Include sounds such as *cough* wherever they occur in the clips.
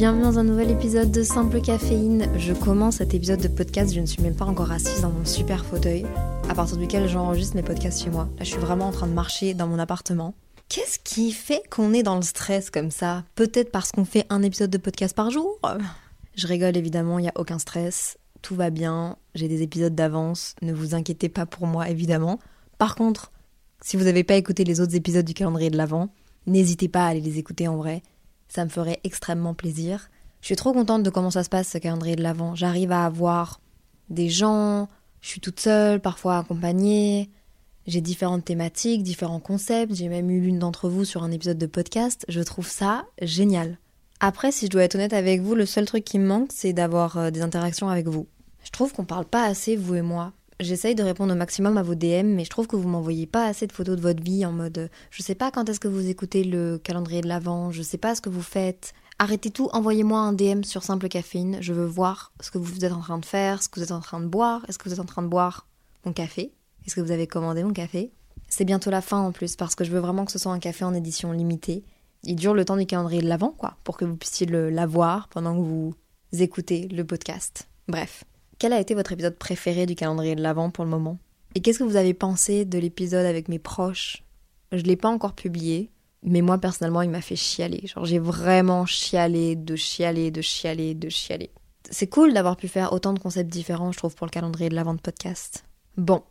Bienvenue dans un nouvel épisode de Simple Caféine. Je commence cet épisode de podcast, je ne suis même pas encore assise dans mon super fauteuil, à partir duquel j'enregistre mes podcasts chez moi. Là, je suis vraiment en train de marcher dans mon appartement. Qu'est-ce qui fait qu'on est dans le stress comme ça? Peut-être parce qu'on fait un épisode de podcast par jour? Je rigole évidemment, il n'y a aucun stress, tout va bien, j'ai des épisodes d'avance, ne vous inquiétez pas pour moi évidemment. Par contre, si vous n'avez pas écouté les autres épisodes du calendrier de l'Avent, n'hésitez pas à aller les écouter en vrai ça me ferait extrêmement plaisir. Je suis trop contente de comment ça se passe ce calendrier de l'Avent. J'arrive à avoir des gens, je suis toute seule, parfois accompagnée. J'ai différentes thématiques, différents concepts. J'ai même eu l'une d'entre vous sur un épisode de podcast. Je trouve ça génial. Après, si je dois être honnête avec vous, le seul truc qui me manque, c'est d'avoir euh, des interactions avec vous. Je trouve qu'on parle pas assez, vous et moi. J'essaye de répondre au maximum à vos DM, mais je trouve que vous m'envoyez pas assez de photos de votre vie en mode euh, je sais pas quand est-ce que vous écoutez le calendrier de l'Avent, je sais pas ce que vous faites. Arrêtez tout, envoyez-moi un DM sur Simple Caféine. Je veux voir ce que vous êtes en train de faire, ce que vous êtes en train de boire. Est-ce que vous êtes en train de boire mon café? Est-ce que vous avez commandé mon café? C'est bientôt la fin en plus, parce que je veux vraiment que ce soit un café en édition limitée. Il dure le temps du calendrier de l'Avent, quoi, pour que vous puissiez l'avoir pendant que vous écoutez le podcast. Bref. Quel a été votre épisode préféré du calendrier de l'Avent pour le moment? Et qu'est-ce que vous avez pensé de l'épisode avec mes proches? Je l'ai pas encore publié, mais moi personnellement, il m'a fait chialer. Genre j'ai vraiment chialé, de chialer, de chialer, de chialer. C'est cool d'avoir pu faire autant de concepts différents, je trouve, pour le calendrier de l'Avent de podcast. Bon,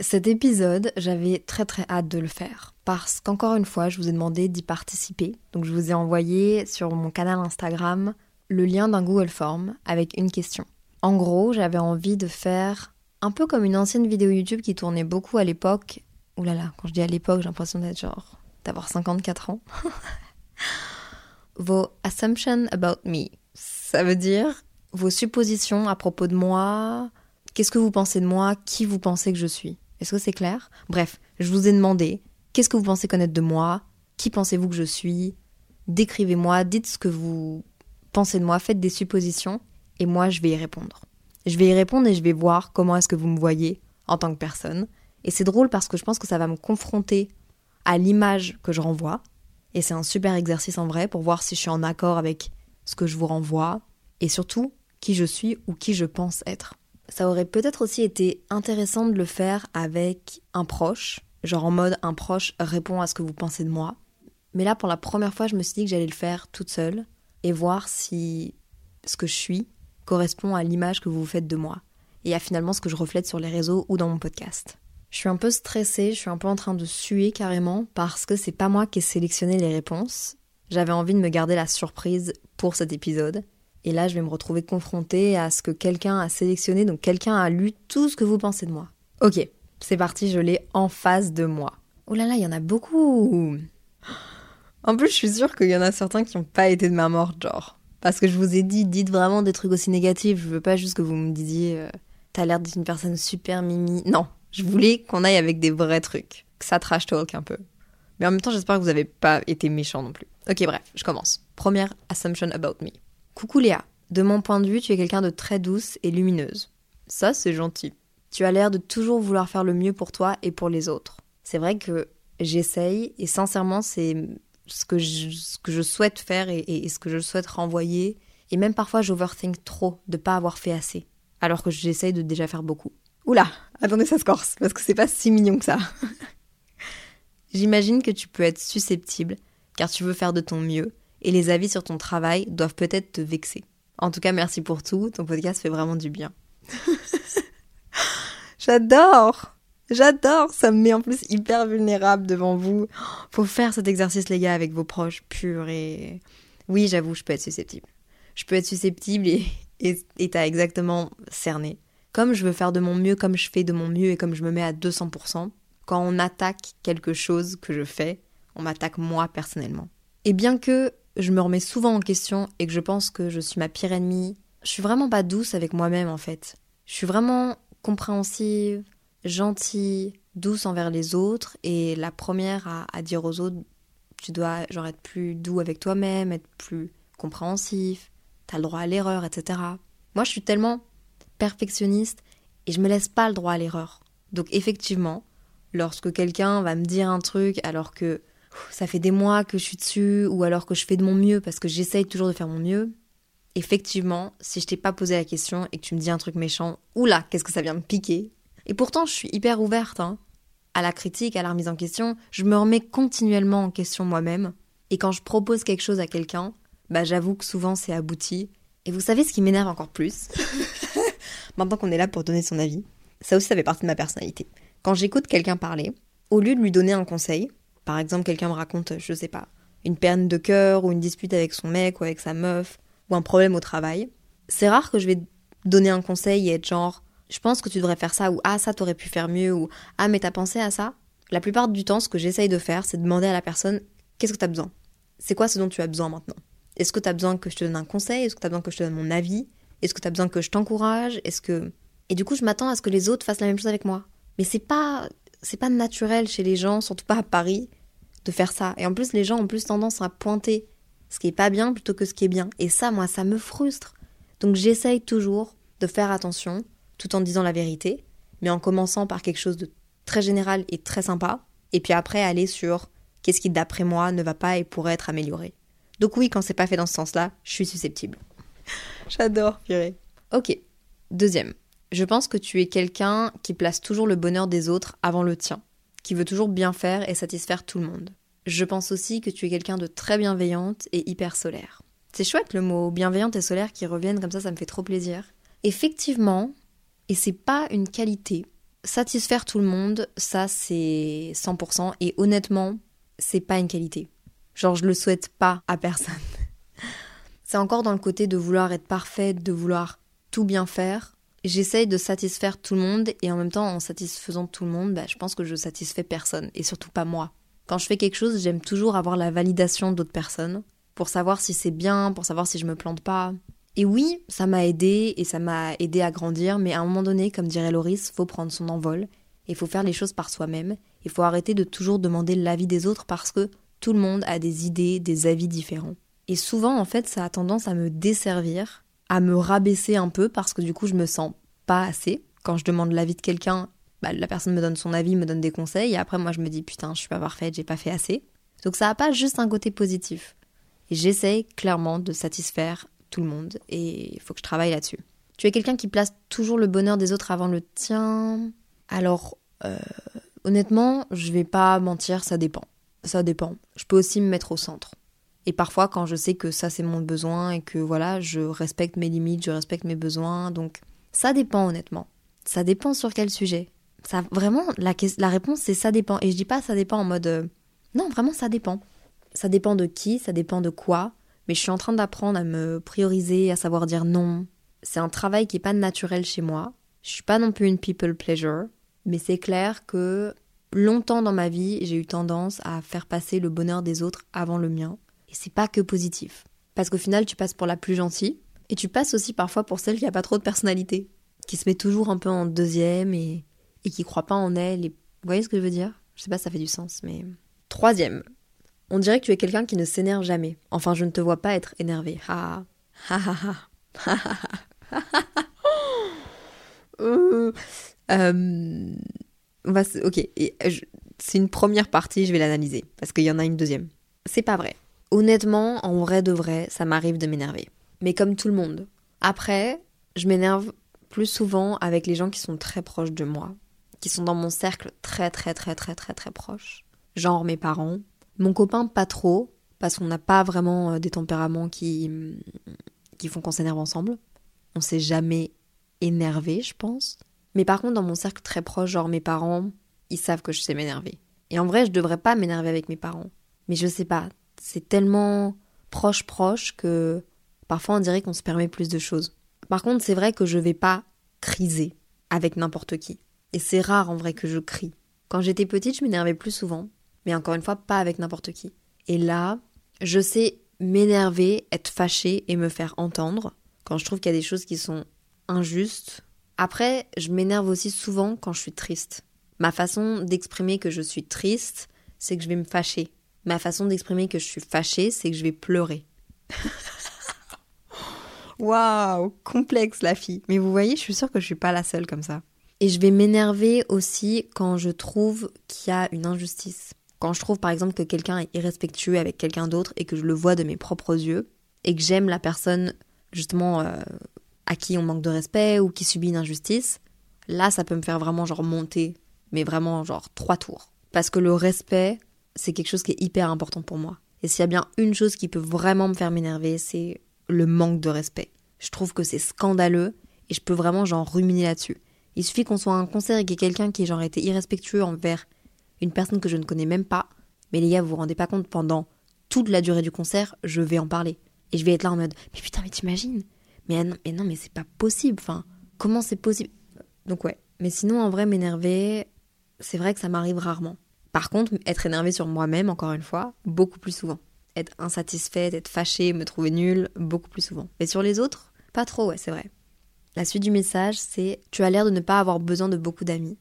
cet épisode, j'avais très très hâte de le faire parce qu'encore une fois, je vous ai demandé d'y participer. Donc je vous ai envoyé sur mon canal Instagram le lien d'un Google Form avec une question. En gros, j'avais envie de faire un peu comme une ancienne vidéo YouTube qui tournait beaucoup à l'époque. Ouh là là, quand je dis à l'époque, j'ai l'impression d'être genre d'avoir 54 ans. *laughs* vos assumptions about me. Ça veut dire vos suppositions à propos de moi. Qu'est-ce que vous pensez de moi? Qui vous pensez que je suis? Est-ce que c'est clair? Bref, je vous ai demandé qu'est-ce que vous pensez connaître de moi? Qui pensez-vous que je suis? Décrivez-moi, dites ce que vous pensez de moi, faites des suppositions et moi je vais y répondre. Je vais y répondre et je vais voir comment est-ce que vous me voyez en tant que personne. Et c'est drôle parce que je pense que ça va me confronter à l'image que je renvoie. Et c'est un super exercice en vrai pour voir si je suis en accord avec ce que je vous renvoie et surtout qui je suis ou qui je pense être. Ça aurait peut-être aussi été intéressant de le faire avec un proche, genre en mode un proche répond à ce que vous pensez de moi. Mais là, pour la première fois, je me suis dit que j'allais le faire toute seule et voir si ce que je suis correspond à l'image que vous vous faites de moi et à finalement ce que je reflète sur les réseaux ou dans mon podcast. Je suis un peu stressée, je suis un peu en train de suer carrément parce que c'est pas moi qui ai sélectionné les réponses. J'avais envie de me garder la surprise pour cet épisode. Et là, je vais me retrouver confrontée à ce que quelqu'un a sélectionné, donc quelqu'un a lu tout ce que vous pensez de moi. Ok, c'est parti, je l'ai en face de moi. Oh là là, il y en a beaucoup En plus, je suis sûre qu'il y en a certains qui n'ont pas été de ma mort, genre. Parce que je vous ai dit, dites vraiment des trucs aussi négatifs. Je veux pas juste que vous me disiez, euh, t'as l'air d'être une personne super mimi. Non, je voulais qu'on aille avec des vrais trucs. Que ça trash talk un peu. Mais en même temps, j'espère que vous avez pas été méchant non plus. Ok, bref, je commence. Première assumption about me. Coucou Léa. De mon point de vue, tu es quelqu'un de très douce et lumineuse. Ça, c'est gentil. Tu as l'air de toujours vouloir faire le mieux pour toi et pour les autres. C'est vrai que j'essaye et sincèrement, c'est ce que je, souhaite faire et, ce que je souhaite renvoyer. Et même parfois, j'overthink trop de pas avoir fait assez, alors que j'essaye de déjà faire beaucoup. Oula, attendez, ça se corse, parce que c'est pas si mignon que ça. *laughs* J'imagine que tu peux être susceptible, car tu veux faire de ton mieux, et les avis sur ton travail doivent peut-être te vexer. En tout cas, merci pour tout, ton podcast fait vraiment du bien. *laughs* J'adore J'adore, ça me met en plus hyper vulnérable devant vous. Faut faire cet exercice, les gars, avec vos proches purs et... Oui, j'avoue, je peux être susceptible. Je peux être susceptible et, Et t'as exactement cerné. Comme je veux faire de mon mieux, comme je fais de mon mieux et comme je me mets à 200%, quand on attaque quelque chose que je fais, on m'attaque moi personnellement. Et bien que je me remets souvent en question et que je pense que je suis ma pire ennemie, je suis vraiment pas douce avec moi-même en fait. Je suis vraiment compréhensive, gentille, douce envers les autres et la première à, dire aux autres tu dois genre être plus doux avec toi-même, être plus compréhensif, t'as le droit à l'erreur, etc. Moi je suis tellement perfectionniste et je me laisse pas le droit à l'erreur. Donc effectivement, lorsque quelqu'un va me dire un truc alors que ça fait des mois que je suis dessus ou alors que je fais de mon mieux parce que j'essaye toujours de faire mon mieux, effectivement, si je t'ai pas posé la question et que tu me dis un truc méchant, oula, qu'est-ce que ça vient me piquer? Et pourtant, je suis hyper ouverte hein, à la critique, à la remise en question. Je me remets continuellement en question moi-même. Et quand je propose quelque chose à quelqu'un, bah j'avoue que souvent c'est abouti. Et vous savez ce qui m'énerve encore plus? *laughs* Maintenant qu'on est là pour donner son avis, ça aussi ça fait partie de ma personnalité. Quand j'écoute quelqu'un parler, au lieu de lui donner un conseil, par exemple quelqu'un me raconte, je sais pas, une peine de cœur ou une dispute avec son mec ou avec sa meuf, ou un problème au travail, c'est rare que je vais donner un conseil et être genre je pense que tu devrais faire ça ou ah ça t'aurais pu faire mieux ou ah mais t'as pensé à ça. La plupart du temps, ce que j'essaye de faire, c'est de demander à la personne qu'est-ce que t'as besoin? C'est quoi ce dont tu as besoin maintenant? Est-ce que t'as besoin que je te donne un conseil? Est-ce que t'as besoin que je te donne mon avis? Est-ce que t'as besoin que je t'encourage? Est-ce que et du coup je m'attends à ce que les autres fassent la même chose avec moi. Mais c'est pas c'est pas naturel chez les gens, surtout pas à Paris, de faire ça. Et en plus les gens ont plus tendance à pointer ce qui est pas bien plutôt que ce qui est bien. Et ça, moi, ça me frustre. Donc j'essaye toujours de faire attention, tout en disant la vérité, mais en commençant par quelque chose de très général et très sympa, et puis après aller sur qu'est-ce qui, d'après moi, ne va pas et pourrait être amélioré. Donc oui, quand c'est pas fait dans ce sens-là, je suis susceptible. *laughs* J'adore, purée. Ok. Deuxième. Je pense que tu es quelqu'un qui place toujours le bonheur des autres avant le tien, qui veut toujours bien faire et satisfaire tout le monde. Je pense aussi que tu es quelqu'un de très bienveillante et hyper solaire. C'est chouette le mot bienveillante et solaire qui reviennent comme ça, ça me fait trop plaisir. Effectivement, et c'est pas une qualité, satisfaire tout le monde, ça c'est 100% et honnêtement, c'est pas une qualité. Genre je le souhaite pas à personne. *laughs* c'est encore dans le côté de vouloir être parfaite, de vouloir tout bien faire. J'essaye de satisfaire tout le monde et en même temps en satisfaisant tout le monde, bah, je pense que je satisfais personne et surtout pas moi. Quand je fais quelque chose, j'aime toujours avoir la validation d'autres personnes pour savoir si c'est bien, pour savoir si je me plante pas. Et oui, ça m'a aidé et ça m'a aidé à grandir, mais à un moment donné, comme dirait Loris, faut prendre son envol il faut faire les choses par soi-même. Il faut arrêter de toujours demander l'avis des autres parce que tout le monde a des idées, des avis différents. Et souvent, en fait, ça a tendance à me desservir, à me rabaisser un peu parce que du coup, je me sens pas assez. Quand je demande l'avis de quelqu'un, bah, la personne me donne son avis, me donne des conseils, et après moi je me dis putain, je suis pas parfaite, j'ai pas fait assez. Donc ça n'a pas juste un côté positif. Et j'essaye clairement de satisfaire tout le monde, et il faut que je travaille là-dessus. Tu es quelqu'un qui place toujours le bonheur des autres avant le tien. Alors, euh, honnêtement, je vais pas mentir, ça dépend. Ça dépend. Je peux aussi me mettre au centre. Et parfois, quand je sais que ça c'est mon besoin et que voilà, je respecte mes limites, je respecte mes besoins, donc ça dépend honnêtement. Ça dépend sur quel sujet. Ça, vraiment, la, réponse, c'est ça dépend. Et je dis pas ça dépend en mode. Euh, non, vraiment, ça dépend. Ça dépend de qui, ça dépend de quoi. Mais je suis en train d'apprendre à me prioriser, à savoir dire non. C'est un travail qui est pas naturel chez moi. Je suis pas non plus une people pleasure. Mais c'est clair que longtemps dans ma vie, j'ai eu tendance à faire passer le bonheur des autres avant le mien. Et c'est pas que positif. Parce qu'au final, tu passes pour la plus gentille. Et tu passes aussi parfois pour celle qui a pas trop de personnalité. Qui se met toujours un peu en deuxième et et qui croit pas en elle. Et... Vous voyez ce que je veux dire? Je sais pas si ça fait du sens, mais. Troisième. On dirait que tu es quelqu'un qui ne s'énerve jamais. Enfin, je ne te vois pas être énervé. Ha ha ha ha *laughs* euh, on va ok, c'est une première partie, je vais l'analyser parce qu'il y en a une deuxième. C'est pas vrai. Honnêtement, en vrai de vrai, ça m'arrive de m'énerver. Mais comme tout le monde. Après, je m'énerve plus souvent avec les gens qui sont très proches de moi qui sont dans mon cercle très très très très très très proche, genre mes parents. Mon copain pas trop, parce qu'on n'a pas vraiment euh, des tempéraments qui, qui font qu'on s'énerve ensemble. On s'est jamais énervé, je pense. Mais par contre, dans mon cercle très proche, genre mes parents, ils savent que je sais m'énerver. Et en vrai, je devrais pas m'énerver avec mes parents. Mais je sais pas, c'est tellement proche proche que parfois on dirait qu'on se permet plus de choses. Par contre, c'est vrai que je vais pas criser avec n'importe qui. Et c'est rare en vrai que je crie. Quand j'étais petite, je m'énervais plus souvent, mais encore une fois, pas avec n'importe qui. Et là, je sais m'énerver, être fâchée et me faire entendre quand je trouve qu'il y a des choses qui sont injustes. Après, je m'énerve aussi souvent quand je suis triste. Ma façon d'exprimer que je suis triste, c'est que je vais me fâcher. Ma façon d'exprimer que je suis fâchée, c'est que je vais pleurer. *laughs* Waouh, complexe la fille. Mais vous voyez, je suis sûre que je suis pas la seule comme ça. Et je vais m'énerver aussi quand je trouve qu'il y a une injustice. Quand je trouve par exemple que quelqu'un est irrespectueux avec quelqu'un d'autre et que je le vois de mes propres yeux et que j'aime la personne justement euh, à qui on manque de respect ou qui subit une injustice, là ça peut me faire vraiment genre monter, mais vraiment genre trois tours. Parce que le respect, c'est quelque chose qui est hyper important pour moi. Et s'il y a bien une chose qui peut vraiment me faire m'énerver, c'est le manque de respect. Je trouve que c'est scandaleux et je peux vraiment genre ruminer là-dessus. Il suffit qu'on soit à un concert et qu'il y ait quelqu'un qui ait genre été irrespectueux envers une personne que je ne connais même pas. Mais les gars, vous vous rendez pas compte, pendant toute la durée du concert, je vais en parler. Et je vais être là en mode, mais putain, mais t'imagines? Mais, non, mais non, mais c'est pas possible. Enfin, comment c'est possible? Donc ouais. Mais sinon, en vrai, m'énerver, c'est vrai que ça m'arrive rarement. Par contre, être énervé sur moi-même, encore une fois, beaucoup plus souvent. Être insatisfaite, être fâchée, me trouver nulle, beaucoup plus souvent. Mais sur les autres, pas trop, ouais, c'est vrai. La suite du message, c'est Tu as l'air de ne pas avoir besoin de beaucoup d'amis.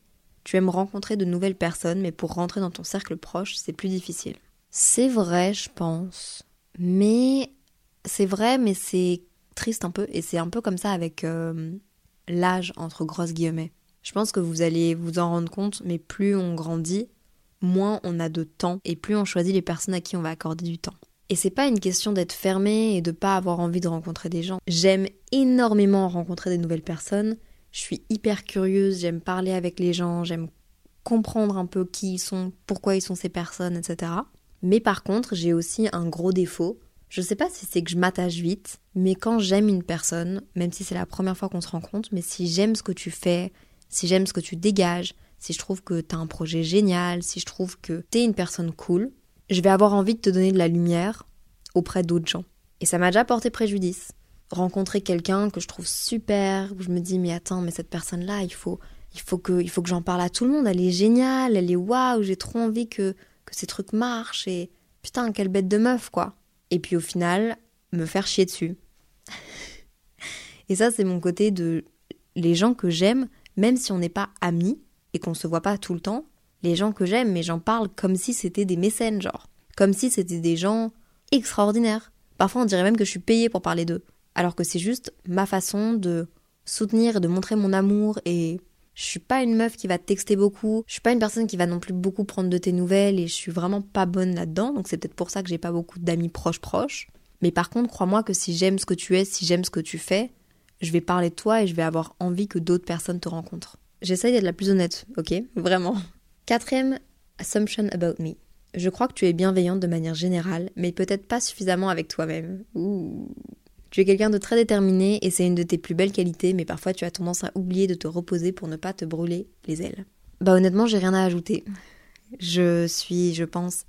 Tu aimes rencontrer de nouvelles personnes, mais pour rentrer dans ton cercle proche, c'est plus difficile. C'est vrai, je pense. Mais c'est vrai, mais c'est triste un peu. Et c'est un peu comme ça avec euh, l'âge, entre grosses guillemets. Je pense que vous allez vous en rendre compte, mais plus on grandit, moins on a de temps et plus on choisit les personnes à qui on va accorder du temps. Et c'est pas une question d'être fermé et de pas avoir envie de rencontrer des gens. J'aime énormément rencontrer des nouvelles personnes. Je suis hyper curieuse, j'aime parler avec les gens, j'aime comprendre un peu qui ils sont, pourquoi ils sont ces personnes, etc. Mais par contre, j'ai aussi un gros défaut. Je sais pas si c'est que je m'attache vite, mais quand j'aime une personne, même si c'est la première fois qu'on se rencontre, mais si j'aime ce que tu fais, si j'aime ce que tu dégages, si je trouve que t'as un projet génial, si je trouve que t'es une personne cool, je vais avoir envie de te donner de la lumière auprès d'autres gens. Et ça m'a déjà porté préjudice. Rencontrer quelqu'un que je trouve super, où je me dis mais attends, mais cette personne-là, il faut, il faut que, il faut que j'en parle à tout le monde. Elle est géniale, elle est waouh, j'ai trop envie que, que ces trucs marchent et putain quelle bête de meuf quoi. Et puis au final, me faire chier dessus. *laughs* et ça c'est mon côté de les gens que j'aime, même si on n'est pas amis et qu'on se voit pas tout le temps, les gens que j'aime, mais j'en parle comme si c'était des mécènes, genre. Comme si c'était des gens extraordinaires. Parfois, on dirait même que je suis payée pour parler d'eux. Alors que c'est juste ma façon de soutenir et de montrer mon amour et je suis pas une meuf qui va texter beaucoup, je suis pas une personne qui va non plus beaucoup prendre de tes nouvelles et je suis vraiment pas bonne là-dedans, donc c'est peut-être pour ça que j'ai pas beaucoup d'amis proches proches. Mais par contre, crois-moi que si j'aime ce que tu es, si j'aime ce que tu fais, je vais parler de toi et je vais avoir envie que d'autres personnes te rencontrent. J'essaye d'être la plus honnête, ok? Vraiment. Quatrième assumption about me. Je crois que tu es bienveillante de manière générale, mais peut-être pas suffisamment avec toi-même. Tu es quelqu'un de très déterminé et c'est une de tes plus belles qualités, mais parfois tu as tendance à oublier de te reposer pour ne pas te brûler les ailes. Bah honnêtement, j'ai rien à ajouter. Je suis, je pense,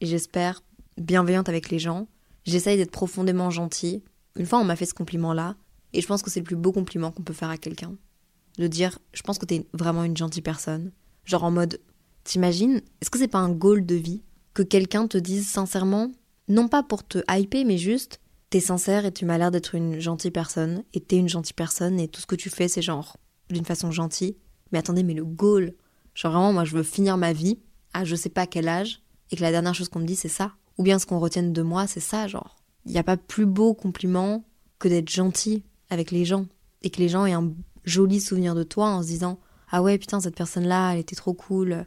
et j'espère, bienveillante avec les gens. J'essaye d'être profondément gentille. Une fois, on m'a fait ce compliment-là, et je pense que c'est le plus beau compliment qu'on peut faire à quelqu'un. De dire, je pense que t'es vraiment une gentille personne. Genre en mode, T'imagines Est-ce que c'est pas un goal de vie que quelqu'un te dise sincèrement, non pas pour te hyper, mais juste t'es sincère et tu m'as l'air d'être une gentille personne et t'es une gentille personne et tout ce que tu fais c'est genre d'une façon gentille. Mais attendez, mais le goal, genre vraiment moi je veux finir ma vie à je sais pas quel âge et que la dernière chose qu'on me dit c'est ça. Ou bien ce qu'on retienne de moi c'est ça, genre. Il n'y a pas plus beau compliment que d'être gentil avec les gens et que les gens aient un joli souvenir de toi en se disant ah ouais putain cette personne là elle était trop cool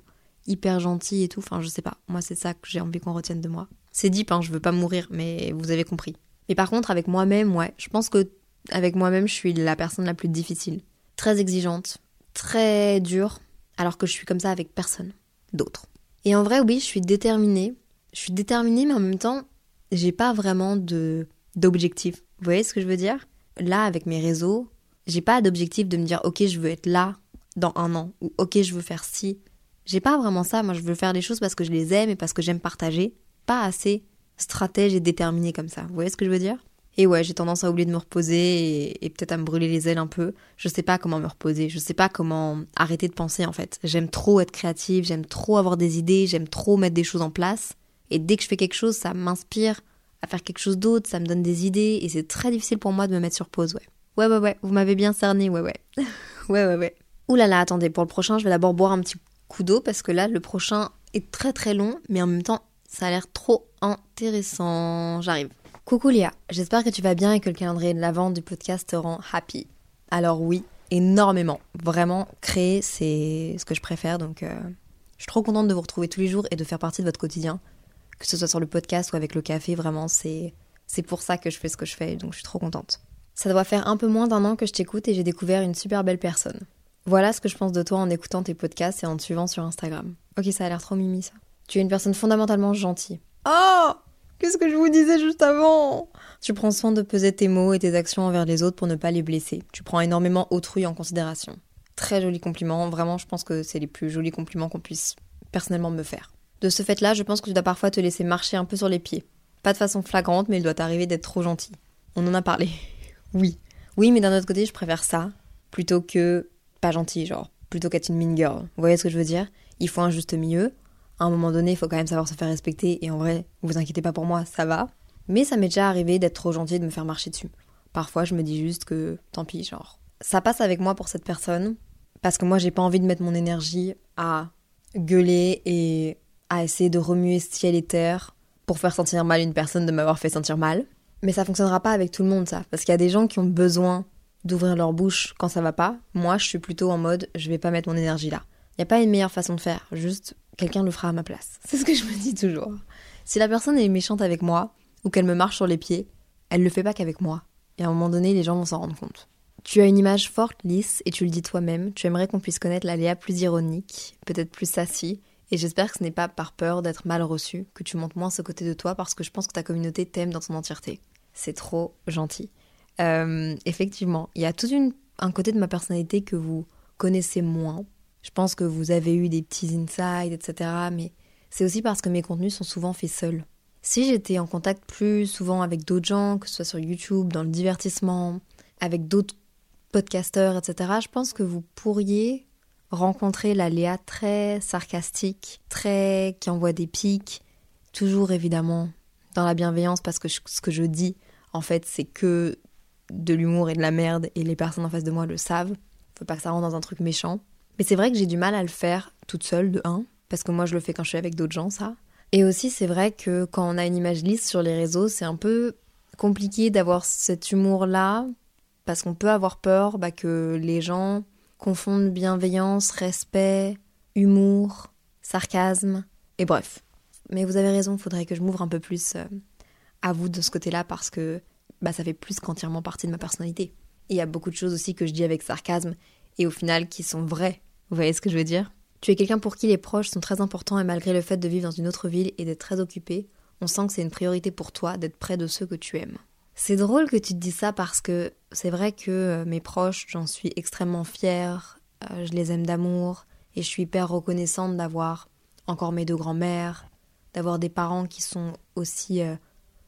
hyper gentil et tout. Enfin, je sais pas. Moi, c'est ça que j'ai envie qu'on retienne de moi. C'est deep, hein, je veux pas mourir, mais vous avez compris. Mais par contre, avec moi-même, ouais, je pense que avec moi-même, je suis la personne la plus difficile. Très exigeante, très dure, alors que je suis comme ça avec personne d'autre. Et en vrai, oui, je suis déterminée. Je suis déterminée, mais en même temps, j'ai pas vraiment de d'objectif. Vous voyez ce que je veux dire? Là, avec mes réseaux, j'ai pas d'objectif de me dire, ok, je veux être là dans un an, ou ok, je veux faire ci, j'ai pas vraiment ça. Moi, je veux faire les choses parce que je les aime et parce que j'aime partager. Pas assez stratège et déterminé comme ça. Vous voyez ce que je veux dire? Et ouais, j'ai tendance à oublier de me reposer et, peut-être à me brûler les ailes un peu. Je sais pas comment me reposer, je sais pas comment arrêter de penser en fait. J'aime trop être créative, j'aime trop avoir des idées, j'aime trop mettre des choses en place. Et dès que je fais quelque chose, ça m'inspire à faire quelque chose d'autre, ça me donne des idées et c'est très difficile pour moi de me mettre sur pause, ouais. Ouais, ouais, ouais, vous m'avez bien cerné, ouais, ouais. *laughs* ouais, ouais, ouais. Ouh là là, attendez, pour le prochain, je vais d'abord boire un petit coup d'eau parce que là, le prochain est très très long, mais en même temps, ça a l'air trop intéressant. J'arrive. Coucou Léa, j'espère que tu vas bien et que le calendrier de l'avant du podcast te rend happy. Alors oui, énormément. Vraiment, créer, c'est ce que je préfère, donc euh, je suis trop contente de vous retrouver tous les jours et de faire partie de votre quotidien. Que ce soit sur le podcast ou avec le café, vraiment, c'est, c'est pour ça que je fais ce que je fais, donc je suis trop contente. Ça doit faire un peu moins d'un an que je t'écoute et j'ai découvert une super belle personne. Voilà ce que je pense de toi en écoutant tes podcasts et en te suivant sur Instagram. Ok, ça a l'air trop mimi ça. Tu es une personne fondamentalement gentille. Oh Qu'est-ce que je vous disais juste avant Tu prends soin de peser tes mots et tes actions envers les autres pour ne pas les blesser. Tu prends énormément autrui en considération. Très joli compliment, vraiment je pense que c'est les plus jolis compliments qu'on puisse personnellement me faire. De ce fait-là, je pense que tu dois parfois te laisser marcher un peu sur les pieds. Pas de façon flagrante, mais il doit t'arriver d'être trop gentil. On en a parlé. *laughs* Oui. Oui, mais d'un autre côté, je préfère ça plutôt que pas gentil, genre. Plutôt qu'être une mean girl. Vous voyez ce que je veux dire? Il faut un juste milieu à un moment donné, il faut quand même savoir se faire respecter. Et en vrai, vous inquiétez pas pour moi, ça va. Mais ça m'est déjà arrivé d'être trop gentil et de me faire marcher dessus. Parfois, je me dis juste que tant pis, genre. Ça passe avec moi pour cette personne. Parce que moi, j'ai pas envie de mettre mon énergie à gueuler et à essayer de remuer ciel et terre pour faire sentir mal une personne de m'avoir fait sentir mal. Mais ça fonctionnera pas avec tout le monde, ça. Parce qu'il y a des gens qui ont besoin d'ouvrir leur bouche quand ça va pas. Moi, je suis plutôt en mode, je vais pas mettre mon énergie là. Il n'y a pas une meilleure façon de faire. Juste quelqu'un le fera à ma place. C'est ce que je me dis toujours. Si la personne est méchante avec moi, ou qu'elle me marche sur les pieds, elle le fait pas qu'avec moi. Et à un moment donné, les gens vont s'en rendre compte. Tu as une image forte, lisse, et tu le dis toi-même, tu aimerais qu'on puisse connaître la Léa plus ironique, peut-être plus sassy, et j'espère que ce n'est pas par peur d'être mal reçu que tu montes moins ce côté de toi parce que je pense que ta communauté t'aime dans son entièreté. C'est trop gentil. Euh, effectivement, il y a tout un côté de ma personnalité que vous connaissez moins, je pense que vous avez eu des petits insights, etc. Mais c'est aussi parce que mes contenus sont souvent faits seuls. Si j'étais en contact plus souvent avec d'autres gens, que ce soit sur YouTube, dans le divertissement, avec d'autres podcasteurs, etc., je pense que vous pourriez rencontrer la Léa très sarcastique, très qui envoie des pics, toujours évidemment dans la bienveillance parce que ce que je dis, en fait, c'est que de l'humour et de la merde et les personnes en face de moi le savent. Faut pas que ça rentre dans un truc méchant. Mais c'est vrai que j'ai du mal à le faire toute seule, de un, parce que moi je le fais quand je suis avec d'autres gens, ça. Et aussi, c'est vrai que quand on a une image lisse sur les réseaux, c'est un peu compliqué d'avoir cet humour-là, parce qu'on peut avoir peur bah, que les gens confondent bienveillance, respect, humour, sarcasme, et bref. Mais vous avez raison, faudrait que je m'ouvre un peu plus euh, à vous de ce côté-là, parce que bah, ça fait plus qu'entièrement partie de ma personnalité. Il y a beaucoup de choses aussi que je dis avec sarcasme, et au final qui sont vraies vous voyez ce que je veux dire? Tu es quelqu'un pour qui les proches sont très importants et malgré le fait de vivre dans une autre ville et d'être très occupé, on sent que c'est une priorité pour toi d'être près de ceux que tu aimes. C'est drôle que tu te dises ça parce que c'est vrai que euh, mes proches, j'en suis extrêmement fière, euh, je les aime d'amour et je suis hyper reconnaissante d'avoir encore mes deux grands-mères, d'avoir des parents qui sont aussi euh,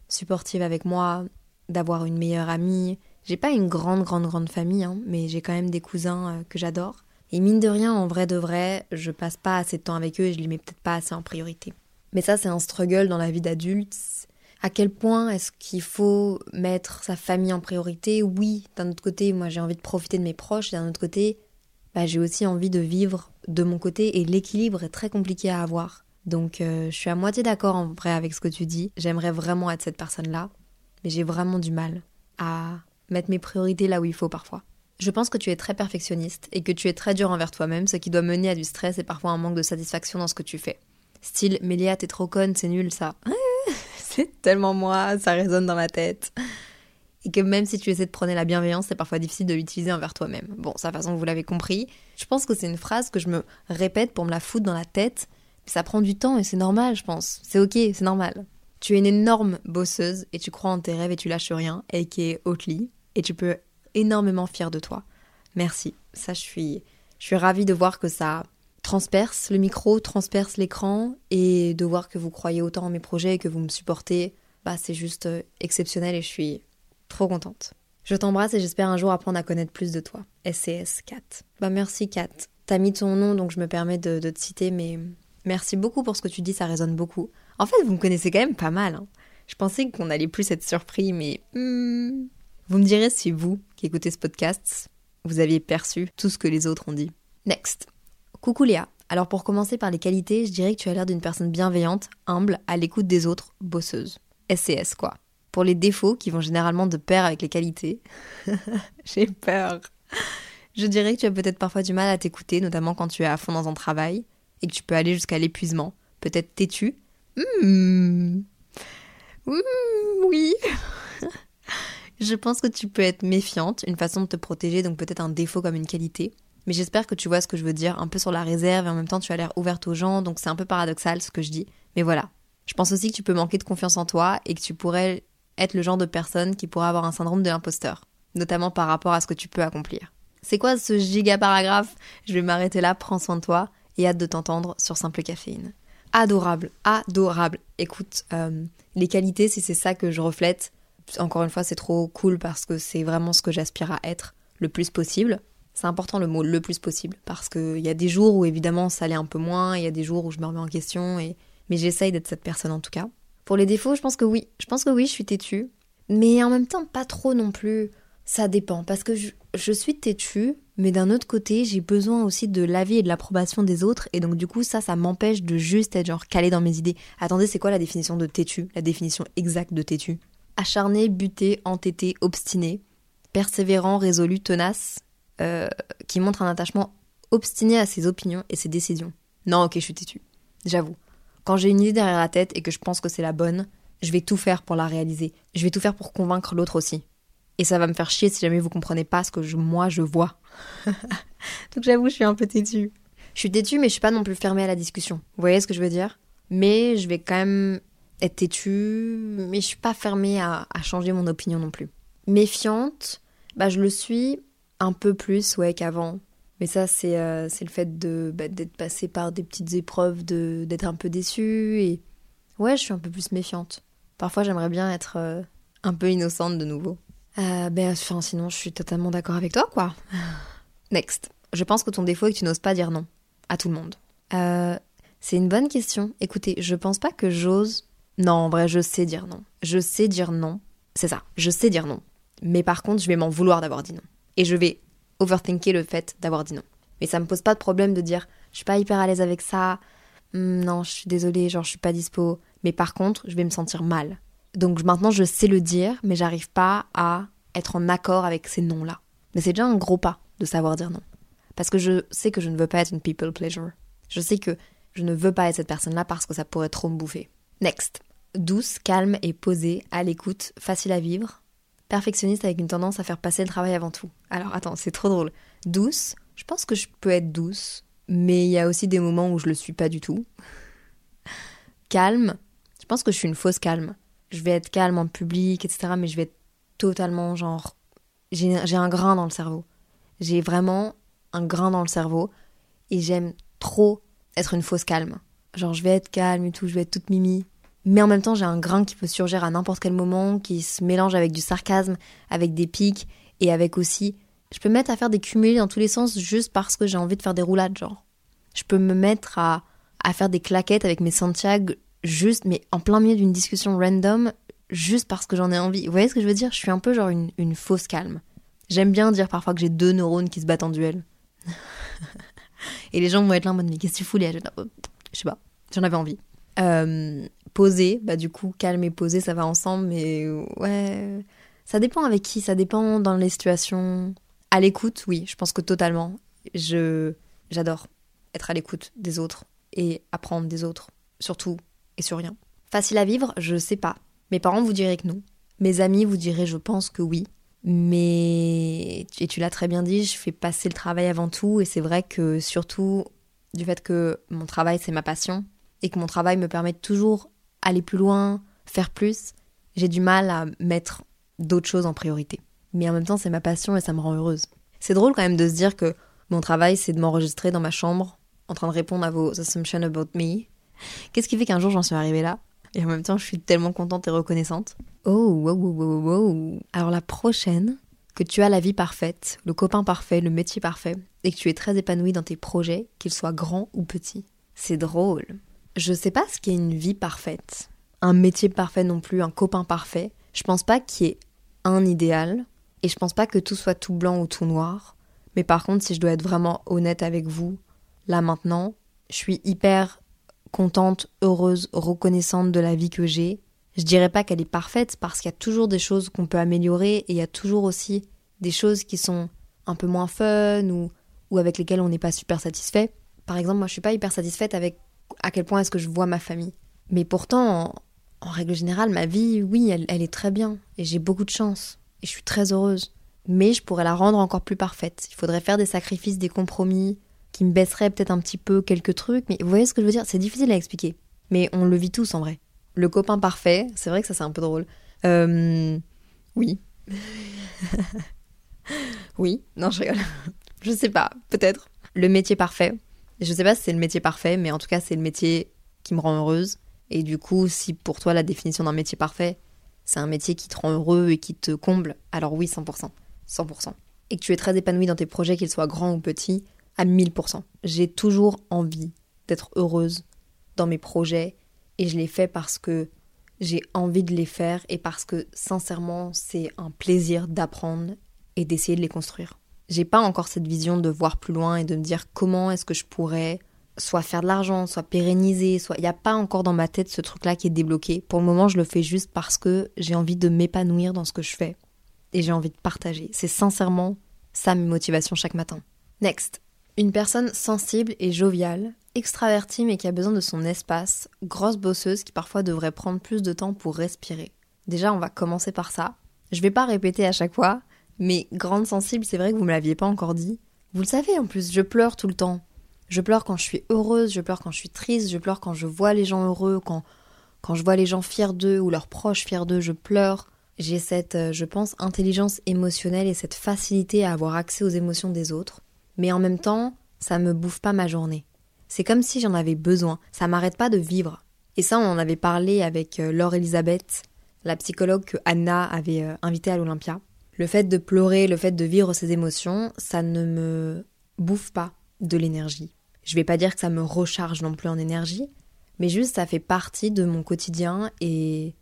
supportifs avec moi, d'avoir une meilleure amie. J'ai pas une grande, grande, grande famille, hein, mais j'ai quand même des cousins que j'adore. Et mine de rien, en vrai de vrai, je passe pas assez de temps avec eux et je les mets peut-être pas assez en priorité. Mais ça, c'est un struggle dans la vie d'adulte. À quel point est-ce qu'il faut mettre sa famille en priorité? Oui, d'un autre côté, moi j'ai envie de profiter de mes proches, et d'un autre côté, bah, j'ai aussi envie de vivre de mon côté et l'équilibre est très compliqué à avoir. Donc euh, je suis à moitié d'accord en vrai avec ce que tu dis. J'aimerais vraiment être cette personne-là, mais j'ai vraiment du mal à mettre mes priorités là où il faut parfois. Je pense que tu es très perfectionniste et que tu es très dur envers toi-même, ce qui doit mener à du stress et parfois un manque de satisfaction dans ce que tu fais. Style, Mélia, t'es trop conne, c'est nul ça. *laughs* c'est tellement moi, ça résonne dans ma tête. Et que même si tu essaies de prôner la bienveillance, c'est parfois difficile de l'utiliser envers toi-même. Bon, ça façon, vous l'avez compris. Je pense que c'est une phrase que je me répète pour me la foutre dans la tête. Ça prend du temps et c'est normal, je pense. C'est ok, c'est normal. Tu es une énorme bosseuse et tu crois en tes rêves et tu lâches rien, et qui est Oatly. Et tu peux énormément fière de toi. Merci. Ça, je suis, je suis ravie de voir que ça transperce le micro, transperce l'écran et de voir que vous croyez autant en mes projets et que vous me supportez. Bah, c'est juste euh, exceptionnel et je suis Trop contente. Je t'embrasse et j'espère un jour apprendre à connaître plus de toi. SCS Kat. Bah merci Kat. T'as mis ton nom donc je me permets de, te citer, mais merci beaucoup pour ce que tu dis, ça résonne beaucoup. En fait, vous me connaissez quand même pas mal. Hein. Je pensais qu'on allait plus être surpris, mais hmm. Vous me direz si vous, qui écoutez ce podcast, vous aviez perçu tout ce que les autres ont dit. Next. Coucou Léa. Alors pour commencer par les qualités, je dirais que tu as l'air d'une personne bienveillante, humble, à l'écoute des autres, bosseuse. SCS quoi. Pour les défauts qui vont généralement de pair avec les qualités, *laughs* j'ai peur. Je dirais que tu as peut-être parfois du mal à t'écouter, notamment quand tu es à fond dans un travail, et que tu peux aller jusqu'à l'épuisement. Peut-être têtu. Mmh. oui. Je pense que tu peux être méfiante, une façon de te protéger, donc peut-être un défaut comme une qualité. Mais j'espère que tu vois ce que je veux dire, un peu sur la réserve et en même temps tu as l'air ouverte aux gens, donc c'est un peu paradoxal ce que je dis. Mais voilà. Je pense aussi que tu peux manquer de confiance en toi et que tu pourrais être le genre de personne qui pourrait avoir un syndrome de l'imposteur, notamment par rapport à ce que tu peux accomplir. C'est quoi ce giga paragraphe Je vais m'arrêter là, prends soin de toi et hâte de t'entendre sur Simple Caféine. Adorable, adorable. Écoute, euh, les qualités, si c'est ça que je reflète, encore une fois, c'est trop cool parce que c'est vraiment ce que j'aspire à être le plus possible. C'est important le mot le plus possible parce qu'il y a des jours où évidemment ça allait un peu moins, il y a des jours où je me remets en question, et... mais j'essaye d'être cette personne en tout cas. Pour les défauts, je pense que oui. Je pense que oui, je suis têtue. Mais en même temps, pas trop non plus. Ça dépend. Parce que je, suis têtue, mais d'un autre côté, j'ai besoin aussi de l'avis et de l'approbation des autres. Et donc, du coup, ça, ça m'empêche de juste être genre calé dans mes idées. Attendez, c'est quoi la définition de têtu La définition exacte de têtu Acharné, buté, entêté, obstiné. Persévérant, résolu, tenace. Euh, qui montre un attachement obstiné à ses opinions et ses décisions. Non, ok, je suis têtue. J'avoue. Quand j'ai une idée derrière la tête et que je pense que c'est la bonne, je vais tout faire pour la réaliser. Je vais tout faire pour convaincre l'autre aussi. Et ça va me faire chier si jamais vous comprenez pas ce que moi je vois. *laughs* Donc j'avoue, je suis un peu têtue. Je suis têtue, mais je suis pas non plus fermée à la discussion. Vous voyez ce que je veux dire? Mais je vais quand même être têtue, mais je suis pas fermée à, changer mon opinion non plus. Méfiante, bah je le suis un peu plus ouais qu'avant. Mais ça, c'est euh, le fait de bah, d'être passé par des petites épreuves, d'être un peu déçu. Et ouais, je suis un peu plus méfiante. Parfois, j'aimerais bien être euh, un peu innocente de nouveau. Euh, ben, enfin, sinon, je suis totalement d'accord avec toi, quoi. *sighs* Next. Je pense que ton défaut est que tu n'oses pas dire non à tout le monde. C'est une bonne question. Écoutez, je pense pas que j'ose. Non, en vrai, je sais dire non. Je sais dire non. C'est ça, je sais dire non. Mais par contre, je vais m'en vouloir d'avoir dit non. Et je vais overthinker le fait d'avoir dit non. Mais ça me pose pas de problème de dire je suis pas hyper à l'aise avec ça, hmm, non, je suis désolée, genre je suis pas dispo. Mais par contre, je vais me sentir mal. Donc maintenant, je sais le dire, mais j'arrive pas à être en accord avec ces noms-là. Mais c'est déjà un gros pas de savoir dire non. Parce que je sais que je ne veux pas être une people pleasure. Je sais que je ne veux pas être cette personne-là parce que ça pourrait trop me bouffer. Next. Douce, calme et posée, à l'écoute, facile à vivre, perfectionniste avec une tendance à faire passer le travail avant tout. Alors attends, c'est trop drôle. Douce, je pense que je peux être douce, mais il y a aussi des moments où je le suis pas du tout. Calme, je pense que je suis une fausse calme. Je vais être calme en public, etc., mais je vais être totalement genre. J'ai un grain dans le cerveau. J'ai vraiment un grain dans le cerveau et j'aime trop être une fausse calme. Genre, je vais être calme et tout, je vais être toute mimi mais en même temps j'ai un grain qui peut surgir à n'importe quel moment, qui se mélange avec du sarcasme, avec des pics, et avec aussi... Je peux me mettre à faire des cumulés dans tous les sens juste parce que j'ai envie de faire des roulades, genre. Je peux me mettre à, à faire des claquettes avec mes Santiago juste, mais en plein milieu d'une discussion random, juste parce que j'en ai envie. Vous voyez ce que je veux dire? Je suis un peu genre une, une fausse calme. J'aime bien dire parfois que j'ai deux neurones qui se battent en duel. *laughs* et les gens vont être là en mode mais qu'est-ce que tu fous Léa? Je sais pas, j'en avais envie. Euh, Posé, bah du coup, calme et posé, ça va ensemble, mais ouais. Ça dépend avec qui, ça dépend dans les situations. À l'écoute, oui, je pense que totalement. Je j'adore être à l'écoute des autres et apprendre des autres, surtout et sur rien. Facile à vivre, je sais pas. Mes parents vous diraient que non. Mes amis vous diraient je pense que oui. Mais et tu l'as très bien dit, je fais passer le travail avant tout et c'est vrai que surtout du fait que mon travail c'est ma passion et que mon travail me permet toujours aller plus loin, faire plus, j'ai du mal à mettre d'autres choses en priorité. Mais en même temps, c'est ma passion et ça me rend heureuse. C'est drôle quand même de se dire que mon travail, c'est de m'enregistrer dans ma chambre, en train de répondre à vos assumptions about me. Qu'est-ce qui fait qu'un jour j'en suis arrivée là? Et en même temps, je suis tellement contente et reconnaissante. Oh, wow, wow, wow, Alors la prochaine, que tu as la vie parfaite, le copain parfait, le métier parfait, et que tu es très épanoui dans tes projets, qu'ils soient grands ou petits. C'est drôle. Je sais pas ce qu'est une vie parfaite, un métier parfait non plus, un copain parfait. Je pense pas qu'il y ait un idéal, et je pense pas que tout soit tout blanc ou tout noir. Mais par contre, si je dois être vraiment honnête avec vous, là maintenant, je suis hyper contente, heureuse, reconnaissante de la vie que j'ai. Je dirais pas qu'elle est parfaite parce qu'il y a toujours des choses qu'on peut améliorer et il y a toujours aussi des choses qui sont un peu moins fun ou, ou avec lesquelles on n'est pas super satisfait. Par exemple, moi je suis pas hyper satisfaite avec à quel point est-ce que je vois ma famille. Mais pourtant, en, règle générale, ma vie, oui, elle, est très bien et j'ai beaucoup de chance et je suis très heureuse. Mais je pourrais la rendre encore plus parfaite. Il faudrait faire des sacrifices, des compromis, qui me baisserait peut-être un petit peu quelques trucs, mais vous voyez ce que je veux dire? C'est difficile à expliquer. Mais on le vit tous en vrai. Le copain parfait, c'est vrai que ça c'est un peu drôle. Euh, oui. *laughs* oui, non, je rigole. *laughs* je sais pas, peut-être. Le métier parfait. Je sais pas si c'est le métier parfait, mais en tout cas, c'est le métier qui me rend heureuse. Et du coup, si pour toi la définition d'un métier parfait, c'est un métier qui te rend heureux et qui te comble, alors oui, 100%. 100%. Et que tu es très épanoui dans tes projets, qu'ils soient grands ou petits, à 1000%. J'ai toujours envie d'être heureuse dans mes projets et je les fais parce que j'ai envie de les faire et parce que sincèrement c'est un plaisir d'apprendre et d'essayer de les construire. J'ai pas encore cette vision de voir plus loin et de me dire comment est-ce que je pourrais soit faire de l'argent, soit pérenniser, soit il n'y a pas encore dans ma tête ce truc-là qui est débloqué. Pour le moment, je le fais juste parce que j'ai envie de m'épanouir dans ce que je fais et j'ai envie de partager. C'est sincèrement ça mes motivations chaque matin. Next. Une personne sensible et joviale, extravertie mais qui a besoin de son espace, grosse bosseuse qui parfois devrait prendre plus de temps pour respirer. Déjà, on va commencer par ça. Je vais pas répéter à chaque fois, mais grande sensible, c'est vrai que vous me l'aviez pas encore dit. Vous le savez en plus, je pleure tout le temps. Je pleure quand je suis heureuse, je pleure quand je suis triste, je pleure quand je vois les gens heureux, quand, quand je vois les gens fiers d'eux ou leurs proches fiers d'eux, je pleure. J'ai cette, euh, je pense, intelligence émotionnelle et cette facilité à avoir accès aux émotions des autres mais en même temps, ça me bouffe pas ma journée. C'est comme si j'en avais besoin, ça m'arrête pas de vivre. Et ça, on en avait parlé avec euh, Laure Elisabeth, la psychologue que Anna avait euh, invitée à l'Olympia. Le fait de pleurer, le fait de vivre ses émotions, ça ne me bouffe pas de l'énergie. Je vais pas dire que ça me recharge non plus en énergie, mais juste ça fait partie de mon quotidien et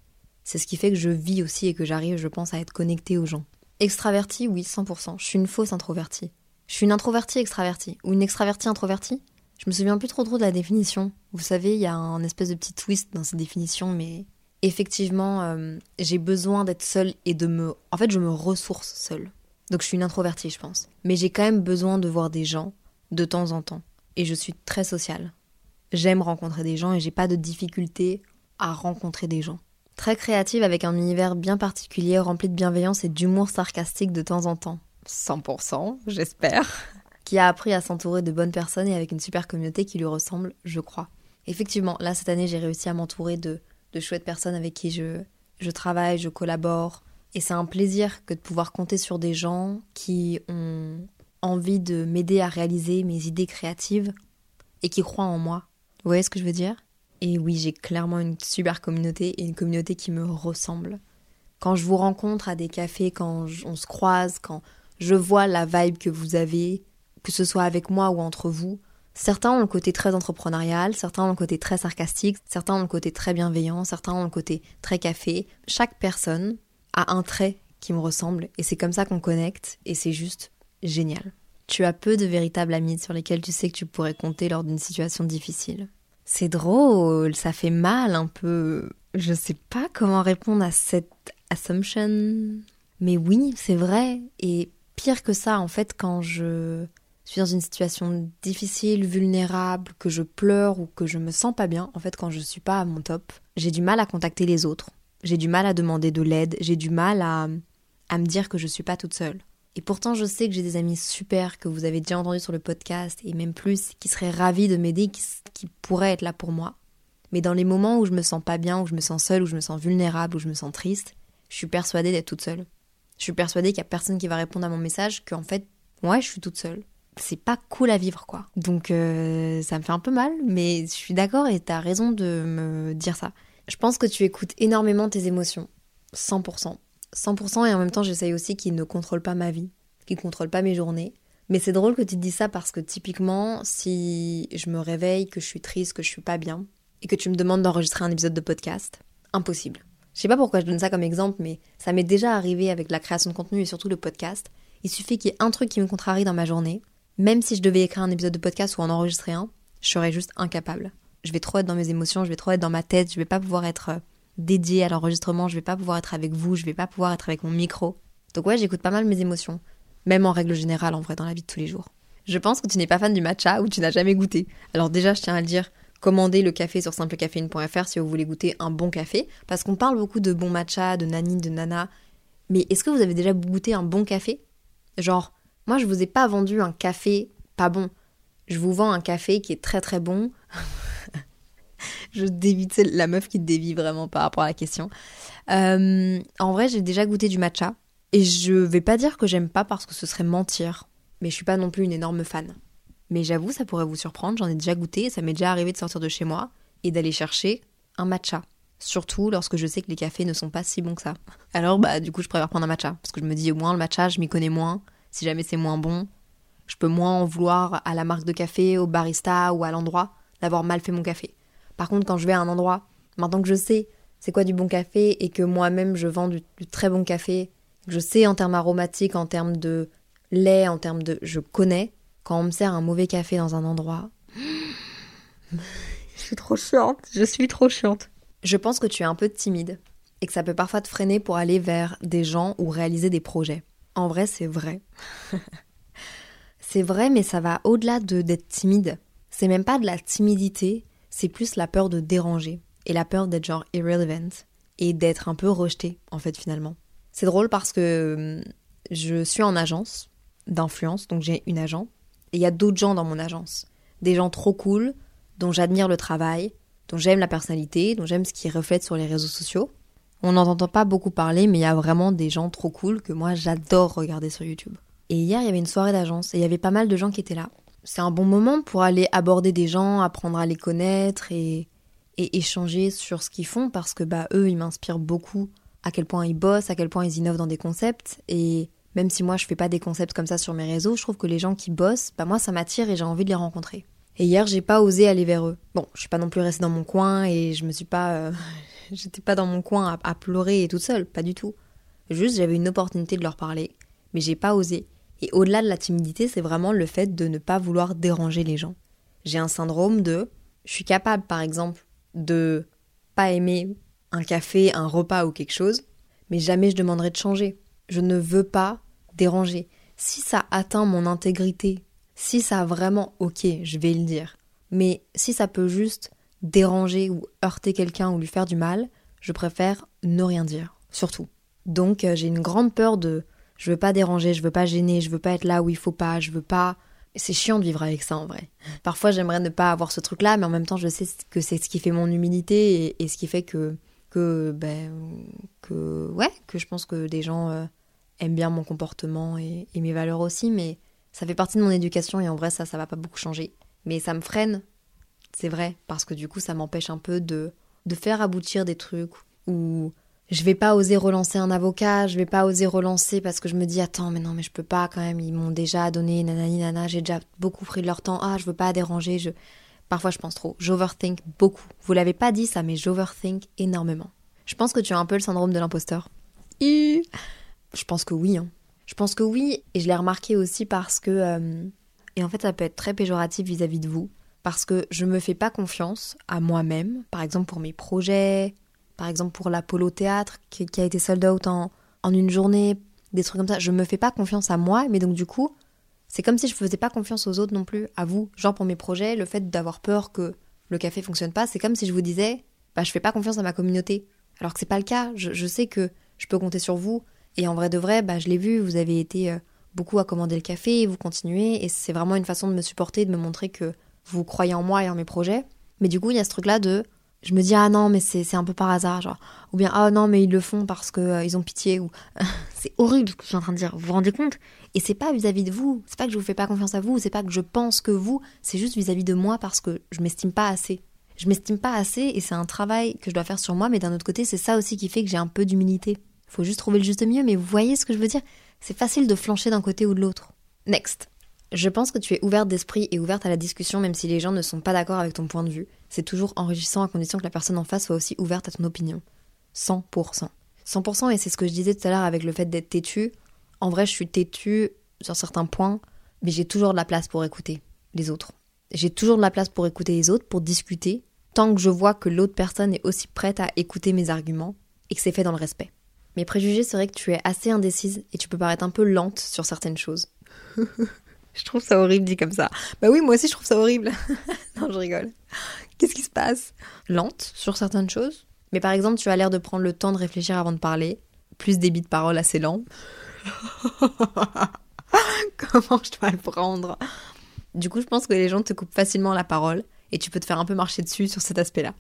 c'est ce qui fait que je vis aussi et que j'arrive, je pense, à être connectée aux gens. Extravertie, oui, 100%. Je suis une fausse introvertie. Je suis une introvertie extravertie ou une extravertie introvertie. Je me souviens plus trop trop de la définition. Vous savez, il y a un espèce de petit twist dans ces définitions, mais effectivement, euh, j'ai besoin d'être seule et de me. En fait, je me ressource seule. Donc je suis une introvertie, je pense. Mais j'ai quand même besoin de voir des gens de temps en temps. Et je suis très sociale. J'aime rencontrer des gens et j'ai pas de difficulté à rencontrer des gens. Très créative avec un univers bien particulier rempli de bienveillance et d'humour sarcastique de temps en temps. 100%, j'espère, *laughs* qui a appris à s'entourer de bonnes personnes et avec une super communauté qui lui ressemble, je crois. Effectivement, là, cette année, j'ai réussi à m'entourer de, de chouettes personnes avec qui je, je travaille, je collabore. Et c'est un plaisir que de pouvoir compter sur des gens qui ont envie de m'aider à réaliser mes idées créatives et qui croient en moi. Vous voyez ce que je veux dire? Et oui, j'ai clairement une super communauté et une communauté qui me ressemble. Quand je vous rencontre à des cafés, quand on se croise, quand je vois la vibe que vous avez, que ce soit avec moi ou entre vous. Certains ont le côté très entrepreneurial, certains ont le côté très sarcastique, certains ont le côté très bienveillant, certains ont le côté très café. Chaque personne a un trait qui me ressemble et c'est comme ça qu'on connecte et c'est juste génial. Tu as peu de véritables amis sur lesquels tu sais que tu pourrais compter lors d'une situation difficile. C'est drôle, ça fait mal un peu. Je sais pas comment répondre à cette assumption. Mais oui, c'est vrai. Et pire que ça, en fait, quand je suis dans une situation difficile, vulnérable, que je pleure ou que je me sens pas bien, en fait, quand je suis pas à mon top, j'ai du mal à contacter les autres. J'ai du mal à demander de l'aide. J'ai du mal à, à me dire que je suis pas toute seule. Et pourtant, je sais que j'ai des amis super que vous avez déjà entendus sur le podcast et même plus, qui seraient ravis de m'aider, qui, qui pourraient être là pour moi. Mais dans les moments où je me sens pas bien, où je me sens seule, où je me sens vulnérable, où je me sens triste, je suis persuadée d'être toute seule. Je suis persuadée qu'il y a personne qui va répondre à mon message, qu'en fait, ouais, je suis toute seule. C'est pas cool à vivre, quoi. Donc, euh, ça me fait un peu mal, mais je suis d'accord et t'as raison de me dire ça. Je pense que tu écoutes énormément tes émotions. 100%. 100% et en même temps j'essaye aussi qu'ils ne contrôlent pas ma vie, qu'ils ne contrôlent pas mes journées. Mais c'est drôle que tu te dises ça parce que typiquement, si je me réveille, que je suis triste, que je suis pas bien, et que tu me demandes d'enregistrer un épisode de podcast, impossible. Je sais pas pourquoi je donne ça comme exemple, mais ça m'est déjà arrivé avec la création de contenu et surtout le podcast. Il suffit qu'il y ait un truc qui me contrarie dans ma journée, même si je devais écrire un épisode de podcast ou en enregistrer un, je serais juste incapable. Je vais trop être dans mes émotions, je vais trop être dans ma tête, je vais pas pouvoir être euh, dédié à l'enregistrement, je vais pas pouvoir être avec vous, je vais pas pouvoir être avec mon micro. Donc ouais, j'écoute pas mal mes émotions, même en règle générale en vrai dans la vie de tous les jours. Je pense que tu n'es pas fan du matcha ou tu n'as jamais goûté. Alors déjà, je tiens à le dire, commandez le café sur simplecaféine.fr si vous voulez goûter un bon café, parce qu'on parle beaucoup de bon matcha, de nani, de nana. Mais est-ce que vous avez déjà goûté un bon café? Genre, moi je vous ai pas vendu un café pas bon. Je vous vends un café qui est très très bon. *laughs* je dévie, la meuf qui dévie vraiment par rapport à la question. Euh, en vrai, j'ai déjà goûté du matcha. Et je vais pas dire que j'aime pas parce que ce serait mentir. Mais je suis pas non plus une énorme fan. Mais j'avoue, ça pourrait vous surprendre, j'en ai déjà goûté et ça m'est déjà arrivé de sortir de chez moi et d'aller chercher un matcha. Surtout lorsque je sais que les cafés ne sont pas si bons que ça. Alors, bah, du coup, je préfère prendre un matcha. Parce que je me dis, au moins, le matcha, je m'y connais moins. Si jamais c'est moins bon, je peux moins en vouloir à la marque de café, au barista ou à l'endroit d'avoir mal fait mon café. Par contre, quand je vais à un endroit, maintenant que je sais c'est quoi du bon café et que moi-même je vends du, très bon café, je sais en termes aromatiques, en termes de lait, en termes de. Je connais, quand on me sert un mauvais café dans un endroit. je suis trop chiante, je suis trop chiante. Je pense que tu es un peu timide et que ça peut parfois te freiner pour aller vers des gens ou réaliser des projets. En vrai, c'est vrai. *laughs* c'est vrai, mais ça va au-delà de d'être timide. C'est même pas de la timidité, c'est plus la peur de déranger et la peur d'être genre irrelevant et d'être un peu rejeté en fait finalement. C'est drôle parce que hum, je suis en agence d'influence, donc j'ai une agent et il y a d'autres gens dans mon agence. Des gens trop cool, dont j'admire le travail, dont j'aime la personnalité, dont j'aime ce qu'ils reflètent sur les réseaux sociaux. On n'entend pas beaucoup parler, mais il y a vraiment des gens trop cool que moi j'adore regarder sur YouTube. Et hier, il y avait une soirée d'agence et il y avait pas mal de gens qui étaient là. C'est un bon moment pour aller aborder des gens, apprendre à les connaître et, échanger sur ce qu'ils font parce que bah eux, ils m'inspirent beaucoup à quel point ils bossent, à quel point ils innovent dans des concepts et même si moi je fais pas des concepts comme ça sur mes réseaux, je trouve que les gens qui bossent, bah moi ça m'attire et j'ai envie de les rencontrer. Et hier, j'ai pas osé aller vers eux. Bon, je suis pas non plus restée dans mon coin et je me suis pas. Euh, *laughs* j'étais pas dans mon coin à, pleurer et toute seule, pas du tout. Juste, j'avais une opportunité de leur parler, mais j'ai pas osé. Et au-delà de la timidité, c'est vraiment le fait de ne pas vouloir déranger les gens. J'ai un syndrome de. Je suis capable, par exemple, de pas aimer un café, un repas ou quelque chose, mais jamais je demanderai de changer. Je ne veux pas déranger. Si ça atteint mon intégrité, si ça a vraiment ok, je vais le dire. Mais si ça peut juste déranger ou heurter quelqu'un ou lui faire du mal, je préfère ne rien dire, surtout. Donc euh, j'ai une grande peur de je veux pas déranger, je veux pas gêner, je veux pas être là où il faut pas, je veux pas c'est chiant de vivre avec ça en vrai. Parfois j'aimerais ne pas avoir ce truc là, mais en même temps je sais que c'est ce qui fait mon humilité et, ce qui fait que que ben que ouais que je pense que des gens euh, aime bien mon comportement et, mes valeurs aussi, mais ça fait partie de mon éducation et en vrai ça, ça va pas beaucoup changer. Mais ça me freine, c'est vrai, parce que du coup ça m'empêche un peu de, de faire aboutir des trucs ou je vais pas oser relancer un avocat, je vais pas oser relancer parce que je me dis attends mais non mais je peux pas quand même, ils m'ont déjà donné nanani nana, j'ai déjà beaucoup pris de leur temps, ah je veux pas déranger, je parfois je pense trop, j'overthink beaucoup. Vous l'avez pas dit ça mais j'overthink énormément. Je pense que tu as un peu le syndrome de l'imposteur. Je pense que oui. Hein. Je pense que oui, et je l'ai remarqué aussi parce que... Euh, et en fait, ça peut être très péjoratif vis-à-vis de vous, parce que je me fais pas confiance à moi-même, par exemple pour mes projets, par exemple pour l'Apollo Théâtre, qui, a été sold out en, en une journée, des trucs comme ça. Je me fais pas confiance à moi, mais donc du coup, c'est comme si je faisais pas confiance aux autres non plus, à vous. Genre pour mes projets, le fait d'avoir peur que le café fonctionne pas, c'est comme si je vous disais, bah je fais pas confiance à ma communauté. Alors que c'est pas le cas. Je, je sais que je peux compter sur vous. Et en vrai de vrai, bah, je l'ai vu, vous avez été euh, beaucoup à commander le café, vous continuez, et c'est vraiment une façon de me supporter, de me montrer que vous croyez en moi et en mes projets. Mais du coup, il y a ce truc-là de je me dis ah non mais c'est un peu par hasard ou bien ah non mais ils le font parce que euh, ils ont pitié ou *laughs* c'est horrible ce que je suis en train de dire vous vous rendez compte? Et c'est pas vis-à-vis de vous c'est pas que je vous fais pas confiance à vous c'est pas que je pense que vous c'est juste vis-à-vis de moi parce que je m'estime pas assez Je m'estime pas assez et c'est un travail que je dois faire sur moi, mais d'un autre côté, c'est ça aussi qui fait que j'ai un peu d'humilité. Faut juste trouver le juste milieu, mais vous voyez ce que je veux dire? C'est facile de flancher d'un côté ou de l'autre. Next. Je pense que tu es ouverte d'esprit et ouverte à la discussion même si les gens ne sont pas d'accord avec ton point de vue. C'est toujours enrichissant à condition que la personne en face soit aussi ouverte à ton opinion. 100%. 100% et c'est ce que je disais tout à l'heure avec le fait d'être têtu. En vrai, je suis têtu sur certains points, mais j'ai toujours de la place pour écouter les autres. J'ai toujours de la place pour écouter les autres, pour discuter, tant que je vois que l'autre personne est aussi prête à écouter mes arguments et que c'est fait dans le respect. Mes préjugés seraient que tu es assez indécise et tu peux paraître un peu lente sur certaines choses. *laughs* je trouve ça horrible dit comme ça. Bah oui, moi aussi je trouve ça horrible. *laughs* non, je rigole. Qu'est-ce qui se passe? Lente sur certaines choses. Mais par exemple, tu as l'air de prendre le temps de réfléchir avant de parler. Plus débit de parole assez lent. *laughs* Comment je dois le prendre? Du coup, je pense que les gens te coupent facilement la parole et tu peux te faire un peu marcher dessus sur cet aspect-là.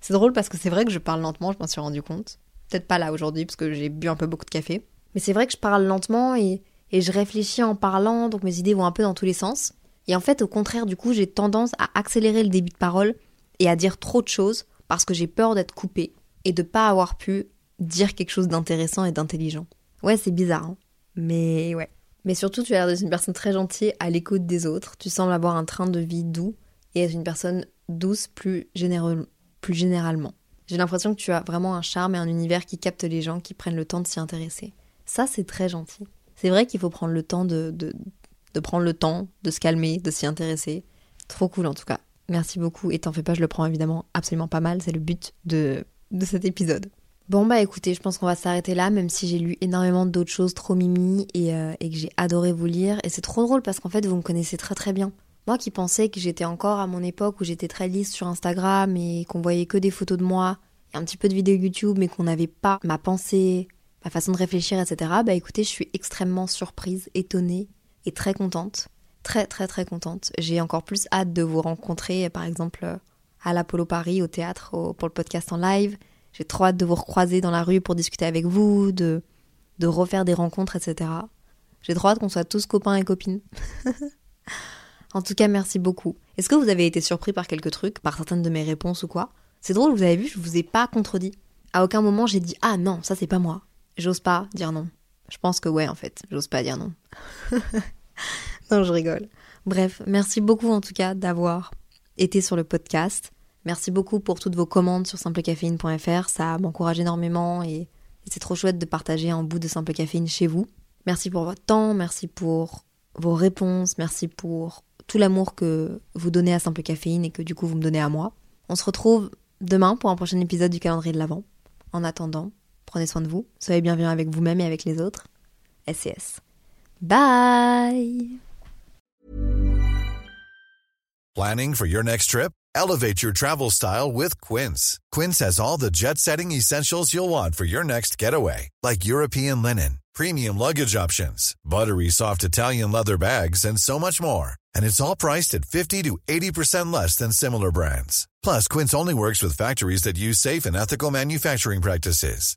C'est drôle parce que c'est vrai que je parle lentement, je m'en suis rendu compte. Peut-être pas là aujourd'hui parce que j'ai bu un peu beaucoup de café. Mais c'est vrai que je parle lentement et, et je réfléchis en parlant, donc mes idées vont un peu dans tous les sens. Et en fait, au contraire, du coup, j'ai tendance à accélérer le débit de parole et à dire trop de choses parce que j'ai peur d'être coupée et de pas avoir pu dire quelque chose d'intéressant et d'intelligent. Ouais, c'est bizarre, hein mais ouais. Mais surtout, tu as l'air d'être une personne très gentille à l'écoute des autres. Tu sembles avoir un train de vie doux et être une personne douce plus, plus généralement. J'ai l'impression que tu as vraiment un charme et un univers qui capte les gens qui prennent le temps de s'y intéresser. Ça, c'est très gentil. C'est vrai qu'il faut prendre le temps de, prendre le temps, de se calmer, de s'y intéresser. Trop cool en tout cas. Merci beaucoup et t'en fais pas, je le prends évidemment absolument pas mal. C'est le but de, de cet épisode. Bon bah écoutez, je pense qu'on va s'arrêter là, même si j'ai lu énormément d'autres choses trop mimi et, euh, et que j'ai adoré vous lire. Et c'est trop drôle parce qu'en fait vous me connaissez très très bien. Moi qui pensais que j'étais encore à mon époque où j'étais très lisse sur Instagram et qu'on voyait que des photos de moi et un petit peu de vidéos YouTube mais qu'on n'avait pas ma pensée, ma façon de réfléchir, etc. Bah écoutez, je suis extrêmement surprise, étonnée et très contente. Très très très contente. J'ai encore plus hâte de vous rencontrer par exemple à l'Apollo Paris au théâtre pour le podcast en live j'ai trop hâte de vous recroiser dans la rue pour discuter avec vous, de, de refaire des rencontres, etc. J'ai trop hâte qu'on soit tous copains et copines. *laughs* en tout cas, merci beaucoup. Est-ce que vous avez été surpris par quelques trucs, par certaines de mes réponses ou quoi? C'est drôle, vous avez vu, je vous ai pas contredit. À aucun moment j'ai dit ah non, ça c'est pas moi. J'ose pas dire non. Je pense que ouais en fait, j'ose pas dire non. *laughs* non, je rigole. Bref, merci beaucoup en tout cas d'avoir été sur le podcast. Merci beaucoup pour toutes vos commandes sur simplecaféine.fr, ça m'encourage énormément et, c'est trop chouette de partager un bout de Simple Caféine chez vous. Merci pour votre temps, merci pour vos réponses, merci pour tout l'amour que vous donnez à Simple Caféine et que du coup vous me donnez à moi. On se retrouve demain pour un prochain épisode du calendrier de l'Avent. En attendant, prenez soin de vous, soyez bienveillants avec vous-même et avec les autres. SCS. Bye Planning for your next trip? Elevate your travel style with Quince. Quince has all the jet setting essentials you'll want for your next getaway, like European linen, premium luggage options, buttery soft Italian leather bags, and so much more. And it's all priced at 50 to 80% less than similar brands. Plus, Quince only works with factories that use safe and ethical manufacturing practices.